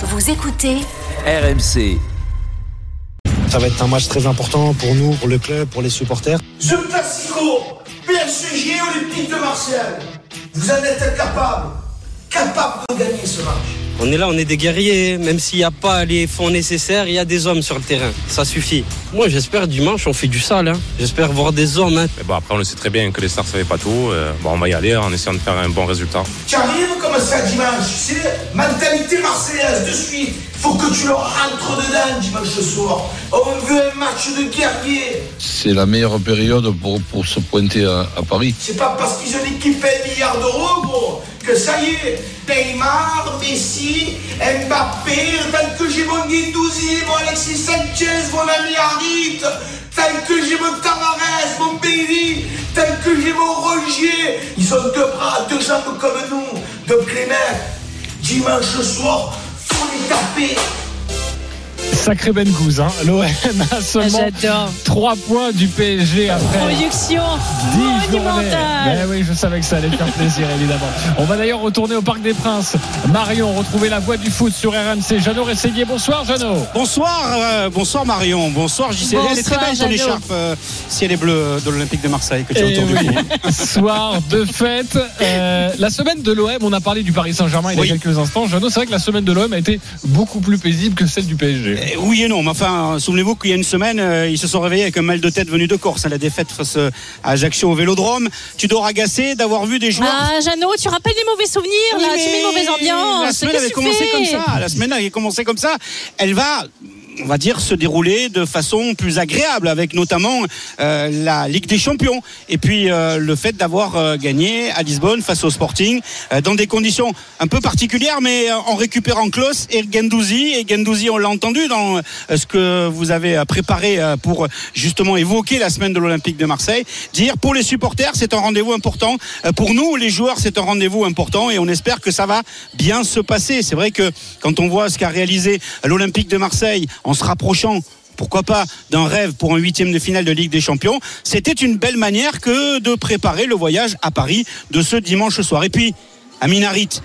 Vous écoutez RMC. Ça va être un match très important pour nous, pour le club, pour les supporters. Ce Classico, PSG Olympique de Marseille, vous en êtes capable, capable de gagner ce match. On est là, on est des guerriers, même s'il n'y a pas les fonds nécessaires, il y a des hommes sur le terrain, ça suffit. Moi j'espère dimanche on fait du sale, hein. j'espère voir des hommes. Hein. Mais bon, après on le sait très bien que les stars ne savaient pas tout, euh, bon, on va y aller en essayant de faire un bon résultat. Tu arrives comme ça dimanche, c'est mentalité marseillaise de suite. Faut que tu leur rentres dedans dimanche soir. On veut un match de guerrier. C'est la meilleure période pour, pour se pointer à, à Paris. C'est pas parce qu'ils ont équipé un milliard d'euros, gros, ça y est. Neymar, Messi, Mbappé, tant que j'ai mon Guindouzi, mon Alexis Sanchez, mon ami Harit, tant que j'ai mon Tavares, mon Bailey, tant que j'ai mon Rogier, ils ont deux bras, deux jambes comme nous. Donc les mecs, dimanche soir, faut les taper. Sacré Ben Gouz, hein. l'OM a seulement J'adore. 3 points du PSG après Production 10 journées. monumentale. Ben oui, je savais que ça allait faire plaisir, évidemment. On va d'ailleurs retourner au Parc des Princes. Marion, retrouver la voix du foot sur RMC. Jeannot Rességuier, bonsoir Jeannot. Bonsoir, euh, bonsoir Marion, bonsoir JC. Elle est très Bonsoir, belle ton écharpe euh, ciel et bleu de l'Olympique de Marseille que tu as Eh autour du oui. Soir de fête. Euh, la semaine de l'OM, on a parlé du Paris Saint-Germain il y a Oui. quelques instants. Jeannot, c'est vrai que la semaine de l'OM a été beaucoup plus paisible que celle du PSG. Eh Oui et non, mais enfin, souvenez-vous qu'il y a une semaine, euh, ils se sont réveillés avec un mal de tête venu de Corse à la défaite face euh, à Ajaccio au Vélodrome. Tu dois agacé d'avoir vu des joueurs. Ah, Jeannot, tu rappelles des mauvais souvenirs, Oui, là, tu mets une mauvaise ambiance. La semaine Qu'est-ce avait que tu commencé fais comme ça. La semaine avait commencé comme ça. Elle va on va dire se dérouler de façon plus agréable avec notamment euh, la Ligue des Champions. Et puis euh, le fait d'avoir euh, gagné à Lisbonne face au Sporting dans des conditions un peu particulières mais en récupérant Klos et Gendouzi. Et Gendouzi on l'a entendu dans ce que vous avez préparé pour justement évoquer la semaine de l'Olympique de Marseille. Dire pour les supporters c'est un rendez-vous important. Pour nous les joueurs c'est un rendez-vous important et on espère que ça va bien se passer. C'est vrai que quand on voit ce qu'a réalisé l'Olympique de Marseille en se rapprochant pourquoi pas d'un rêve pour un huitième de finale de Ligue des Champions. C'était une belle manière que de préparer le voyage à Paris de ce dimanche soir. Et puis Amin Harit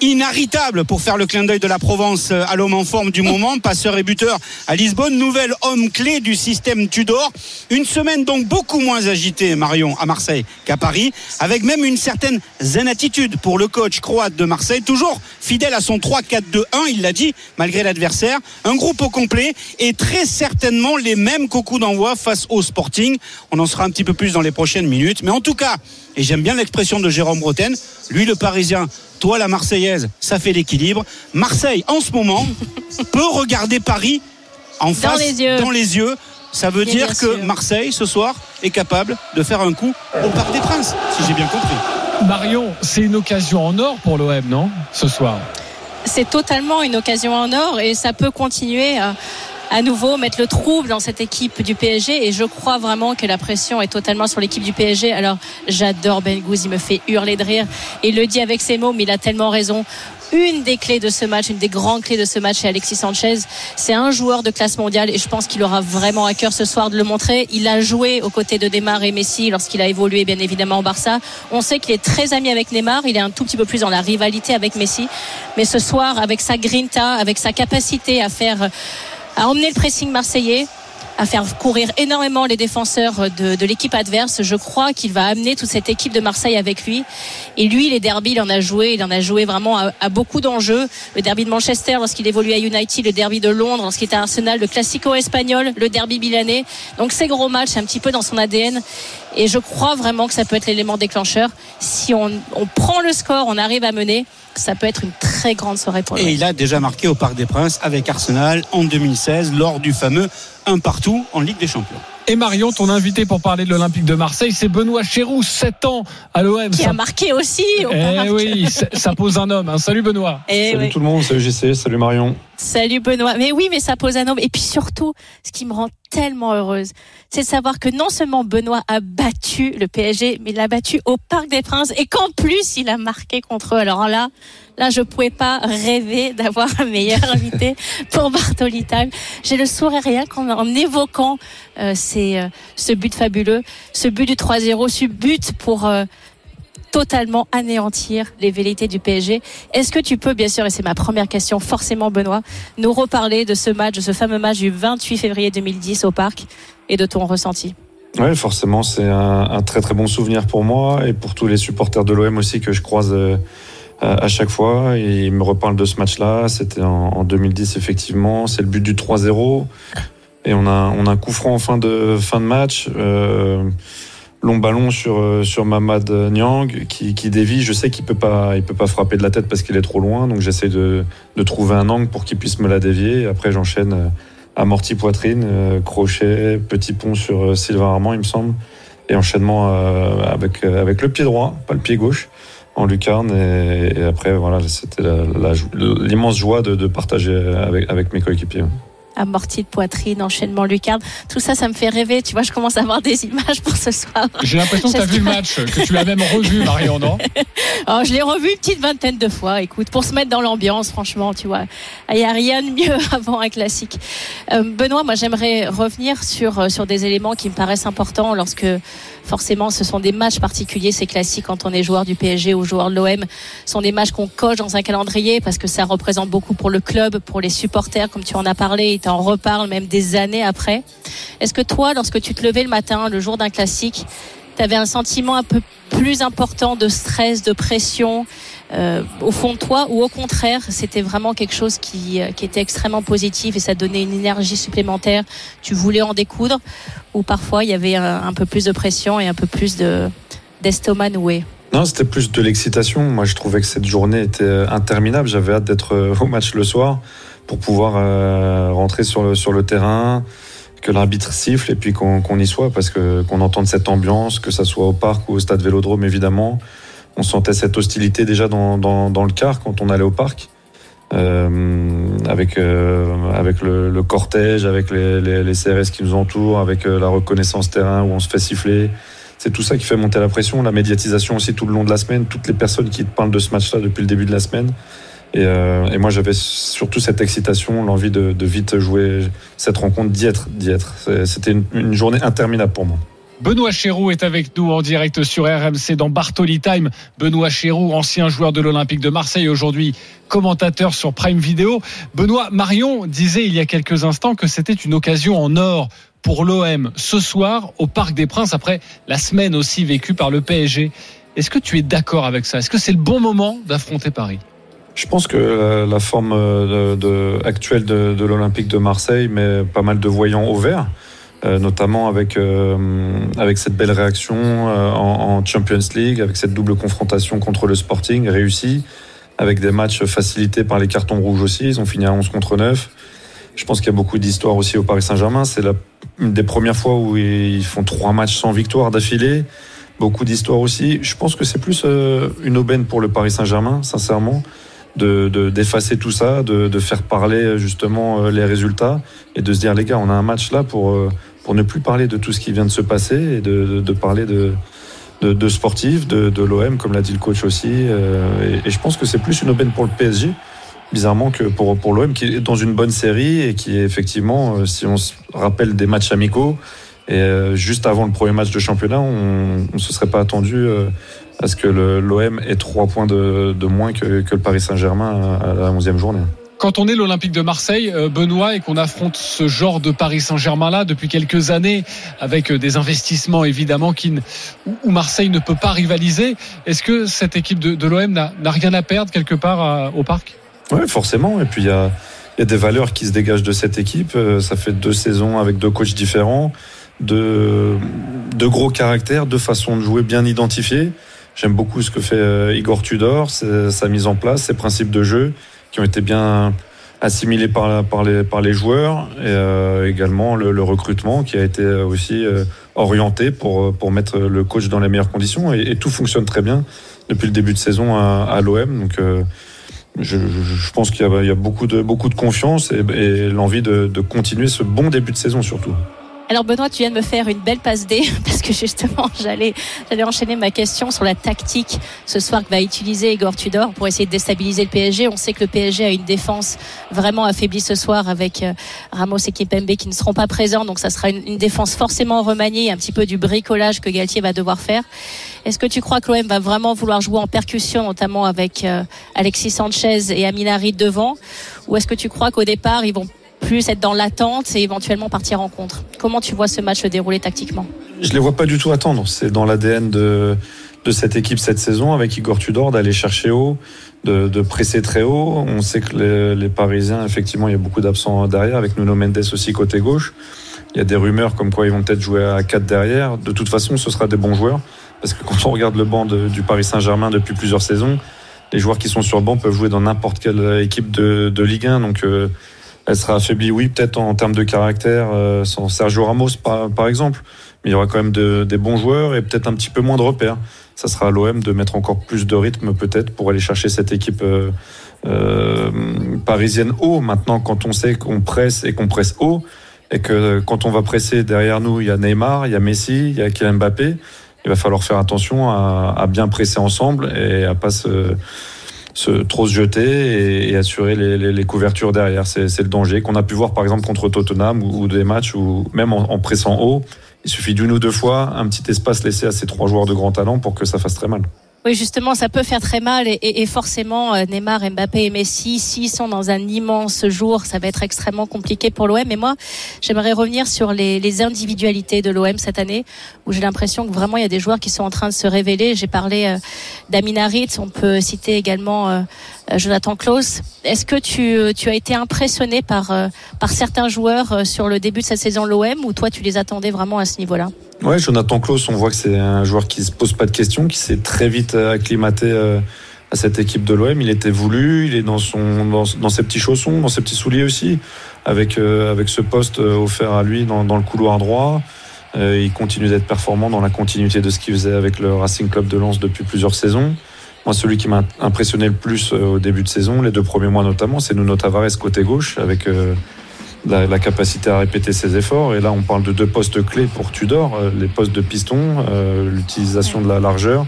inarrêtable pour faire le clin d'œil de la Provence euh, à l'homme en forme du moment, passeur et buteur à Lisbonne, nouvel homme clé du système Tudor. Une semaine donc beaucoup moins agitée, Marion, à Marseille qu'à Paris, avec même une certaine zen attitude pour le coach croate de Marseille, toujours fidèle à son 3-4-2-1, il l'a dit, malgré l'adversaire. Un groupe au complet et très certainement les mêmes qu'au coup d'envoi face au Sporting. On en sera un petit peu plus dans les prochaines minutes. Mais en tout cas, et j'aime bien l'expression de Jérôme Bretagne, lui le Parisien, toi la Marseillaise, ça fait l'équilibre. Marseille, en ce moment, peut regarder Paris en face, les yeux. dans les yeux. Ça veut Bien, dire bien que sûr. Marseille, ce soir, est capable de faire un coup au Parc des Princes, si j'ai bien compris. Marion, c'est une occasion en or pour l'OM, non Ce soir? C'est totalement une occasion en or et ça peut continuer à, nouveau mettre le trouble dans cette équipe du PSG et je crois vraiment que la pression est totalement sur l'équipe du PSG. Alors j'adore Ben Gouz, il me fait hurler de rire et il le dit avec ses mots mais il a tellement raison. Une des clés de ce match, une des grandes clés de ce match, c'est Alexis Sanchez. C'est un joueur de classe mondiale et je pense qu'il aura vraiment à cœur ce soir de le montrer. Il a joué aux côtés de Neymar et Messi lorsqu'il a évolué bien évidemment au Barça. On sait qu'il est très ami avec Neymar. Il est un tout petit peu plus dans la rivalité avec Messi. Mais ce soir, avec sa grinta, avec sa capacité à faire, à emmener le pressing marseillais, à faire courir énormément les défenseurs de, de l'équipe adverse. Je crois qu'il va amener toute cette équipe de Marseille avec lui. Et lui, les derbies, il en a joué. Il en a joué vraiment à, à beaucoup d'enjeux. Le derby de Manchester lorsqu'il évoluait à United, le derby de Londres lorsqu'il était à Arsenal, le Classico espagnol, le derby milanais. Donc ces gros matchs, un petit peu dans son ADN. Et je crois vraiment que ça peut être l'élément déclencheur. Si on, on prend le score, on arrive à mener, ça peut être une très grande soirée pour Et lui. il a déjà marqué au Parc des Princes avec Arsenal en 2016 lors du fameux un partout en Ligue des Champions. Et Marion, ton invité pour parler de l'Olympique de Marseille, c'est Benoît Chéroux, 7 ans à l'OM. Qui Ça- a marqué aussi au Eh oui, ça pose un homme. hein. Salut Benoît. Eh oui. le monde, salut GC, salut Marion. Salut Benoît. Mais oui, mais ça pose un homme. Et puis surtout, ce qui me rend tellement heureuse, c'est de savoir que non seulement Benoît a battu le PSG, mais il l'a battu au Parc des Princes et qu'en plus il a marqué contre eux. Alors là, là, je pouvais pas rêver d'avoir un meilleur invité pour Bartolital. J'ai le sourire rien qu'en en évoquant euh, ces, euh, ce but fabuleux, ce but du 3-0, ce but pour euh, totalement anéantir les velléités du PSG. Est-ce que tu peux, bien sûr, et c'est ma première question, forcément Benoît, nous reparler de ce match, de ce fameux match du 28 février 2010 au Parc et de ton ressenti? Oui, forcément, c'est un, très très bon souvenir pour moi et pour tous les supporters de l'OM aussi que je croise euh, à chaque fois. Ils me reparlent de ce match-là. C'était en, en 2010, effectivement. C'est le but du 3-0. Et on a, on a un coup franc en fin de, fin de match. Euh, long ballon sur, sur Mamad Niang qui, qui dévie. Je sais qu'il peut pas, il peut pas frapper de la tête parce qu'il est trop loin. Donc j'essaie de, de trouver un angle pour qu'il puisse me la dévier. Après, j'enchaîne amorti poitrine, euh, crochet, petit pont sur euh, Sylvain Armand, il me semble. Et enchaînement euh, avec, avec le pied droit, pas le pied gauche en lucarne et, et après voilà c'était l'immense joie de, de partager avec, avec mes coéquipiers amorti de poitrine, enchaînement lucarne. Tout ça, ça me fait rêver. Tu vois, je commence à avoir des images pour ce soir. J'ai l'impression que tu as vu le match, que tu l'as même revu, Marion, non? Oh, Je l'ai revu une petite vingtaine de fois. Écoute, pour se mettre dans l'ambiance, franchement, tu vois, il n'y a rien de mieux avant un classique. Euh, Benoît, moi, j'aimerais revenir sur, euh, sur des éléments qui me paraissent importants lorsque forcément ce sont des matchs particuliers, c'est classique quand on est joueur du PSG ou joueur de l'OM. Ce sont des matchs qu'on coche dans un calendrier parce que ça représente beaucoup pour le club, pour les supporters, comme tu en as parlé, et tu en reparles même des années après. Est-ce que toi, lorsque tu te levais le matin, le jour d'un classique, tu avais un sentiment un peu plus important de stress, de pression euh, au fond de toi ou au contraire c'était vraiment quelque chose qui, euh, qui était extrêmement positif et ça donnait une énergie supplémentaire tu voulais en découdre ou parfois il y avait un, peu plus de pression et un peu plus de d'estomac noué? Non, c'était plus de l'excitation. Moi, je trouvais que cette journée était euh, interminable. J'avais hâte d'être euh, au match le soir pour pouvoir euh, rentrer sur le, sur le terrain, que l'arbitre siffle et puis qu'on qu y soit parce que qu'on entende cette ambiance, que ça soit au parc ou au stade Vélodrome évidemment on sentait cette hostilité déjà dans, le car quand on allait au parc. Euh, avec euh, le, cortège, avec les, CRS qui nous entourent, avec euh, la reconnaissance terrain où on se fait siffler. C'est tout ça qui fait monter la pression, la médiatisation aussi tout le long de la semaine, toutes les personnes qui parlent de ce match-là depuis le début de la semaine. Et, moi, j'avais surtout cette excitation, l'envie de, vite jouer cette rencontre, d'y être. C'était une journée interminable pour moi. Benoît Chéroux est avec nous en direct sur RMC dans Bartoli Time. Benoît Chéroux, ancien joueur de l'Olympique de Marseille, aujourd'hui commentateur sur Prime Video. Benoît Marion disait il y a quelques instants que c'était une occasion en or pour l'OM ce soir au Parc des Princes après la semaine aussi vécue par le PSG. Est-ce que tu es d'accord avec ça? Est-ce que c'est le bon moment d'affronter Paris? Je pense que la, forme de, actuelle de l'Olympique de Marseille met pas mal de voyants au vert. Euh, notamment avec, euh, avec cette belle réaction euh, en, Champions League, avec cette double confrontation contre le Sporting réussie, avec des matchs facilités par les cartons rouges aussi. Ils ont fini à 11 contre 9. Je pense qu'il y a beaucoup d'histoires aussi au Paris Saint-Germain. C'est une des premières fois où ils font trois matchs sans victoire d'affilée. Beaucoup d'histoires aussi. Je pense que c'est plus une aubaine pour le Paris Saint-Germain, sincèrement de d'effacer tout ça, de, de, faire parler justement les résultats et de se dire les gars, on a un match là pour pour ne plus parler de tout ce qui vient de se passer et de, de, de parler de, de, de sportifs, de, de l'OM, comme l'a dit le coach aussi. Euh, et, je pense que c'est plus une aubaine pour le PSG, bizarrement, que pour, pour l'OM, qui est dans une bonne série et qui est effectivement, euh, si on se rappelle des matchs amicaux, et euh, juste avant le premier match de championnat, on ne se serait pas attendu euh, à ce que l'OM ait trois points de, de moins que, que, le Paris Saint-Germain à la 11e journée quand on est l'Olympique de Marseille, euh, Benoît, et qu'on affronte ce genre de Paris Saint-Germain-là depuis quelques années, avec euh, des investissements évidemment qui, où Marseille ne peut pas rivaliser, est-ce que cette équipe de, de l'OM n'a rien à perdre quelque part à, au parc? Oui, forcément. Et puis il y a, y a, des valeurs qui se dégagent de cette équipe. Euh, ça fait deux saisons avec deux coachs différents, de, de gros caractères, deux façons de jouer bien identifiées. J'aime beaucoup ce que fait Igor Tudor, sa mise en place, ses principes de jeu qui ont été bien assimilés par, par, les, par les joueurs et euh, également le, le, recrutement qui a été aussi euh, orienté pour, pour mettre le coach dans les meilleures conditions et, et tout fonctionne très bien depuis le début de saison à, à l'OM. Donc euh, je, je, pense qu'il y, y, a beaucoup de, beaucoup de confiance et, et l'envie de, de continuer ce bon début de saison surtout. Alors Benoît, tu viens de me faire une belle passe D parce que justement j'allais j'allais enchaîner ma question sur la tactique ce soir que va utiliser Igor Tudor pour essayer de déstabiliser le PSG. On sait que le PSG a une défense vraiment affaiblie ce soir avec euh, Ramos et Kipembe qui ne seront pas présents, donc ça sera une, une défense forcément remaniée, un petit peu du bricolage que Galtier va devoir faire. Est-ce que tu crois que l'OM va vraiment vouloir jouer en percussion, notamment avec euh, Alexis Sanchez et Aminari devant, ou est-ce que tu crois qu'au départ ils vont plus être dans l'attente et éventuellement partir en contre. Comment tu vois ce match se dérouler tactiquement Je les vois pas du tout attendre. C'est dans l'ADN de, cette équipe cette saison avec Igor Tudor d'aller chercher haut, de, presser très haut. On sait que les, Parisiens, effectivement, il y a beaucoup d'absents derrière, avec Nuno Mendes aussi côté gauche. Il y a des rumeurs comme quoi ils vont peut-être jouer à 4 derrière. De toute façon, ce sera des bons joueurs. Parce que quand on regarde le banc du Paris Saint-Germain depuis plusieurs saisons, les joueurs qui sont sur le banc peuvent jouer dans n'importe quelle équipe de, de Ligue 1. Donc, euh, elle sera affaiblie, oui, peut-être en termes de caractère, euh, sans Sergio Ramos par, par, exemple, mais il y aura quand même de, des bons joueurs et peut-être un petit peu moins de repères. Ça sera à l'OM de mettre encore plus de rythme peut-être pour aller chercher cette équipe euh, euh, parisienne haut. Maintenant, quand on sait qu'on presse et qu'on presse haut, et que quand on va presser derrière nous, il y a Neymar, il y a Messi, il y a Kylian Mbappé, il va falloir faire attention à, à bien presser ensemble et à pas se se, trop se jeter et, et assurer les, les, les, couvertures derrière. C'est le danger qu'on a pu voir par exemple contre Tottenham ou, ou des matchs où même en, en, pressant haut, il suffit d'une ou deux fois un petit espace laissé à ces trois joueurs de grand talent pour que ça fasse très mal. Oui, justement, ça peut faire très mal et, et, et forcément, euh, Neymar, Mbappé et Messi, s'ils sont dans un immense jour, ça va être extrêmement compliqué pour l'OM. Mais moi, j'aimerais revenir sur les, les individualités de l'OM cette année, où j'ai l'impression que vraiment il y a des joueurs qui sont en train de se révéler. J'ai parlé euh, d'Aminarit, on peut citer également euh, Jonathan Klaus. Est-ce que tu, tu as été impressionné par, euh, par certains joueurs euh, sur le début de cette saison l'OM, ou toi tu les attendais vraiment à ce niveau-là? Ouais, Jonathan Klaus, on voit que c'est un joueur qui se pose pas de questions, qui s'est très vite acclimaté euh, à cette équipe de l'OM. Il était voulu, il est dans son dans, ses petits chaussons, dans ses petits souliers aussi, avec euh, avec ce poste offert à lui dans, dans le couloir droit. Euh, il continue d'être performant dans la continuité de ce qu'il faisait avec le Racing Club de Lens depuis plusieurs saisons. Moi, celui qui m'a impressionné le plus euh, au début de saison, les deux premiers mois notamment, c'est Nuno Tavares côté gauche avec euh, la, la, capacité à répéter ses efforts. Et là, on parle de deux postes clés pour Tudor, euh, les postes de piston, euh, l'utilisation de la largeur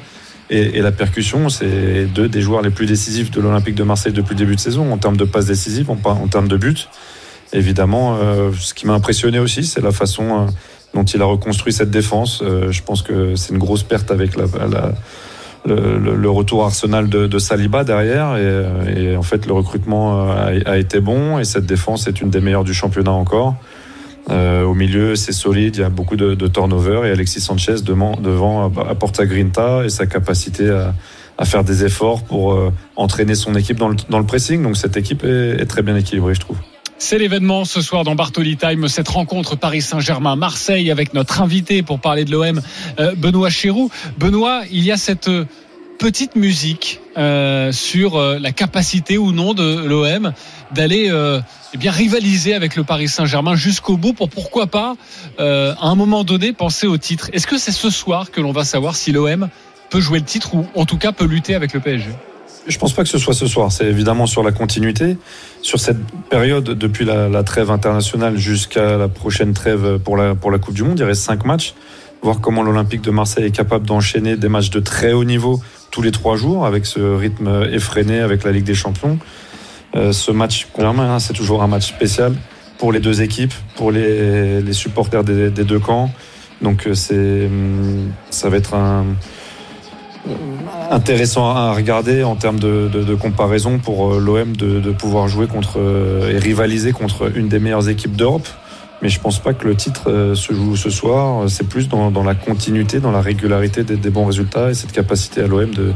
et, et la percussion. C'est deux des joueurs les plus décisifs de l'Olympique de Marseille depuis le début de saison en termes de passes décisives, en, en termes de buts. Évidemment, euh, ce qui m'a impressionné aussi, c'est la façon euh, dont il a reconstruit cette défense. Euh, je pense que c'est une grosse perte avec la, la le, le, le, retour Arsenal de, de, Saliba derrière et, et, en fait le recrutement a, a, été bon et cette défense est une des meilleures du championnat encore. Euh, au milieu c'est solide, il y a beaucoup de, de turnover et Alexis Sanchez devant, devant apporte sa grinta et sa capacité à, à faire des efforts pour euh, entraîner son équipe dans le, dans le, pressing. Donc cette équipe est, est très bien équilibrée je trouve. C'est l'événement ce soir dans Bartoli Time, cette rencontre Paris Saint-Germain-Marseille avec notre invité pour parler de l'OM, euh, Benoît Chéroux. Benoît, il y a cette petite musique euh, sur euh, la capacité ou non de l'OM d'aller euh, eh bien rivaliser avec le Paris Saint-Germain jusqu'au bout pour pourquoi pas euh, à un moment donné penser au titre. Est-ce que c'est ce soir que l'on va savoir si l'OM peut jouer le titre ou en tout cas peut lutter avec le PSG je pense pas que ce soit ce soir. C'est évidemment sur la continuité, sur cette période depuis la, trêve internationale jusqu'à la prochaine trêve pour la, pour la Coupe du Monde. Il reste cinq matchs. Voir comment l'Olympique de Marseille est capable d'enchaîner des matchs de très haut niveau tous les trois jours avec ce rythme effréné avec la Ligue des Champions. Euh, ce match, c'est toujours un match spécial pour les deux équipes, pour les, les supporters des, des, deux camps. Donc c'est, ça va être un intéressant à regarder en termes de, de, de comparaison pour l'OM de, de, pouvoir jouer contre et rivaliser contre une des meilleures équipes d'Europe. Mais je pense pas que le titre se joue ce soir. C'est plus dans, dans, la continuité, dans la régularité des, des, bons résultats et cette capacité à l'OM de,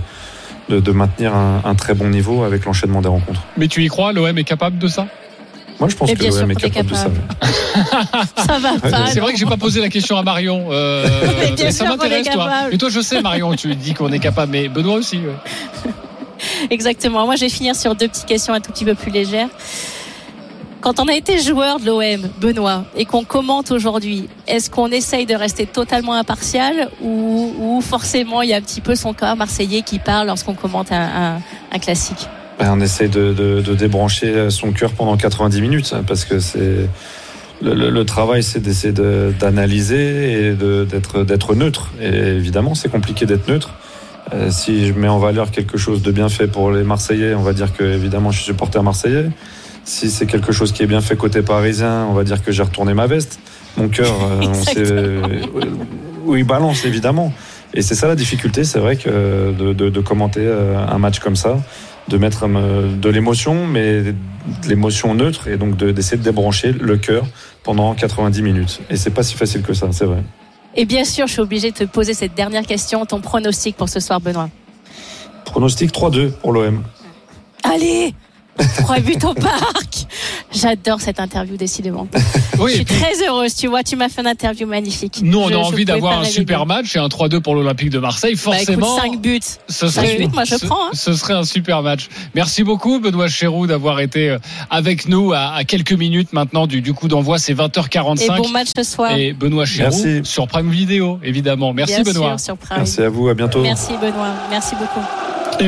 de, de, maintenir un, un, très bon niveau avec l'enchaînement des rencontres. Mais tu y crois? L'OM est capable de ça? Moi, je pense Et que l'OM est capable, de ça. ça va pas. C'est vrai que j'ai pas posé la question à Marion. Euh, mais ça m'intéresse, toi. Mais toi, je sais, Marion, tu dis qu'on est capable, mais Benoît aussi. Ouais. Exactement. Moi, je vais finir sur deux petites questions un tout petit peu plus légères. Quand on a été joueur de l'OM, Benoît, et qu'on commente aujourd'hui, est-ce qu'on essaye de rester totalement impartial ou, ou, forcément il y a un petit peu son corps marseillais qui parle lorsqu'on commente un, un, un classique? On essaie de, de, de, débrancher son cœur pendant 90 minutes parce que c'est le, le- le travail, c'est d'essayer de- d'analyser et de- d'être d'être neutre. Et évidemment, c'est compliqué d'être neutre. Euh, si je mets en valeur quelque chose de bien fait pour les Marseillais, on va dire que évidemment, je suis supporter marseillais. Si c'est quelque chose qui est bien fait côté parisien, on va dire que j'ai retourné ma veste. Mon cœur, euh, on sait où il balance évidemment. Et c'est ça la difficulté, c'est vrai que de, de- de commenter euh, un match comme ça, de mettre euh, de l'émotion, mais de l'émotion neutre, et donc de- d'essayer de débrancher le cœur pendant 90 minutes. Et c'est pas si facile que ça, c'est vrai. Et bien sûr, je suis obligée de te poser cette dernière question, ton pronostic pour ce soir, Benoît. Pronostic 3-2 pour l'OM. Allez Trois buts au parc J'adore cette interview, décidément. Oui, je suis puis, très heureuse, tu vois, tu m'as fait une interview magnifique. nous, on Je- a envie d'avoir un super match et un 3-2 pour l'Olympique de Marseille. Bah, écoute, Forcément, 5 buts. ce Cinq serait, buts, moi, je ce- prends, hein. ce serait un super match. Merci beaucoup, Benoît Chéroux, d'avoir été euh, avec nous à, à quelques minutes maintenant du, du coup d'envoi. C'est 20h45. Et bon match ce soir. Et Benoît Chéroux Merci. sur Prime Vidéo, évidemment. Merci, Bien Benoît. sûr, sur Prime. Merci à vous, à bientôt. Merci Benoît, merci beaucoup.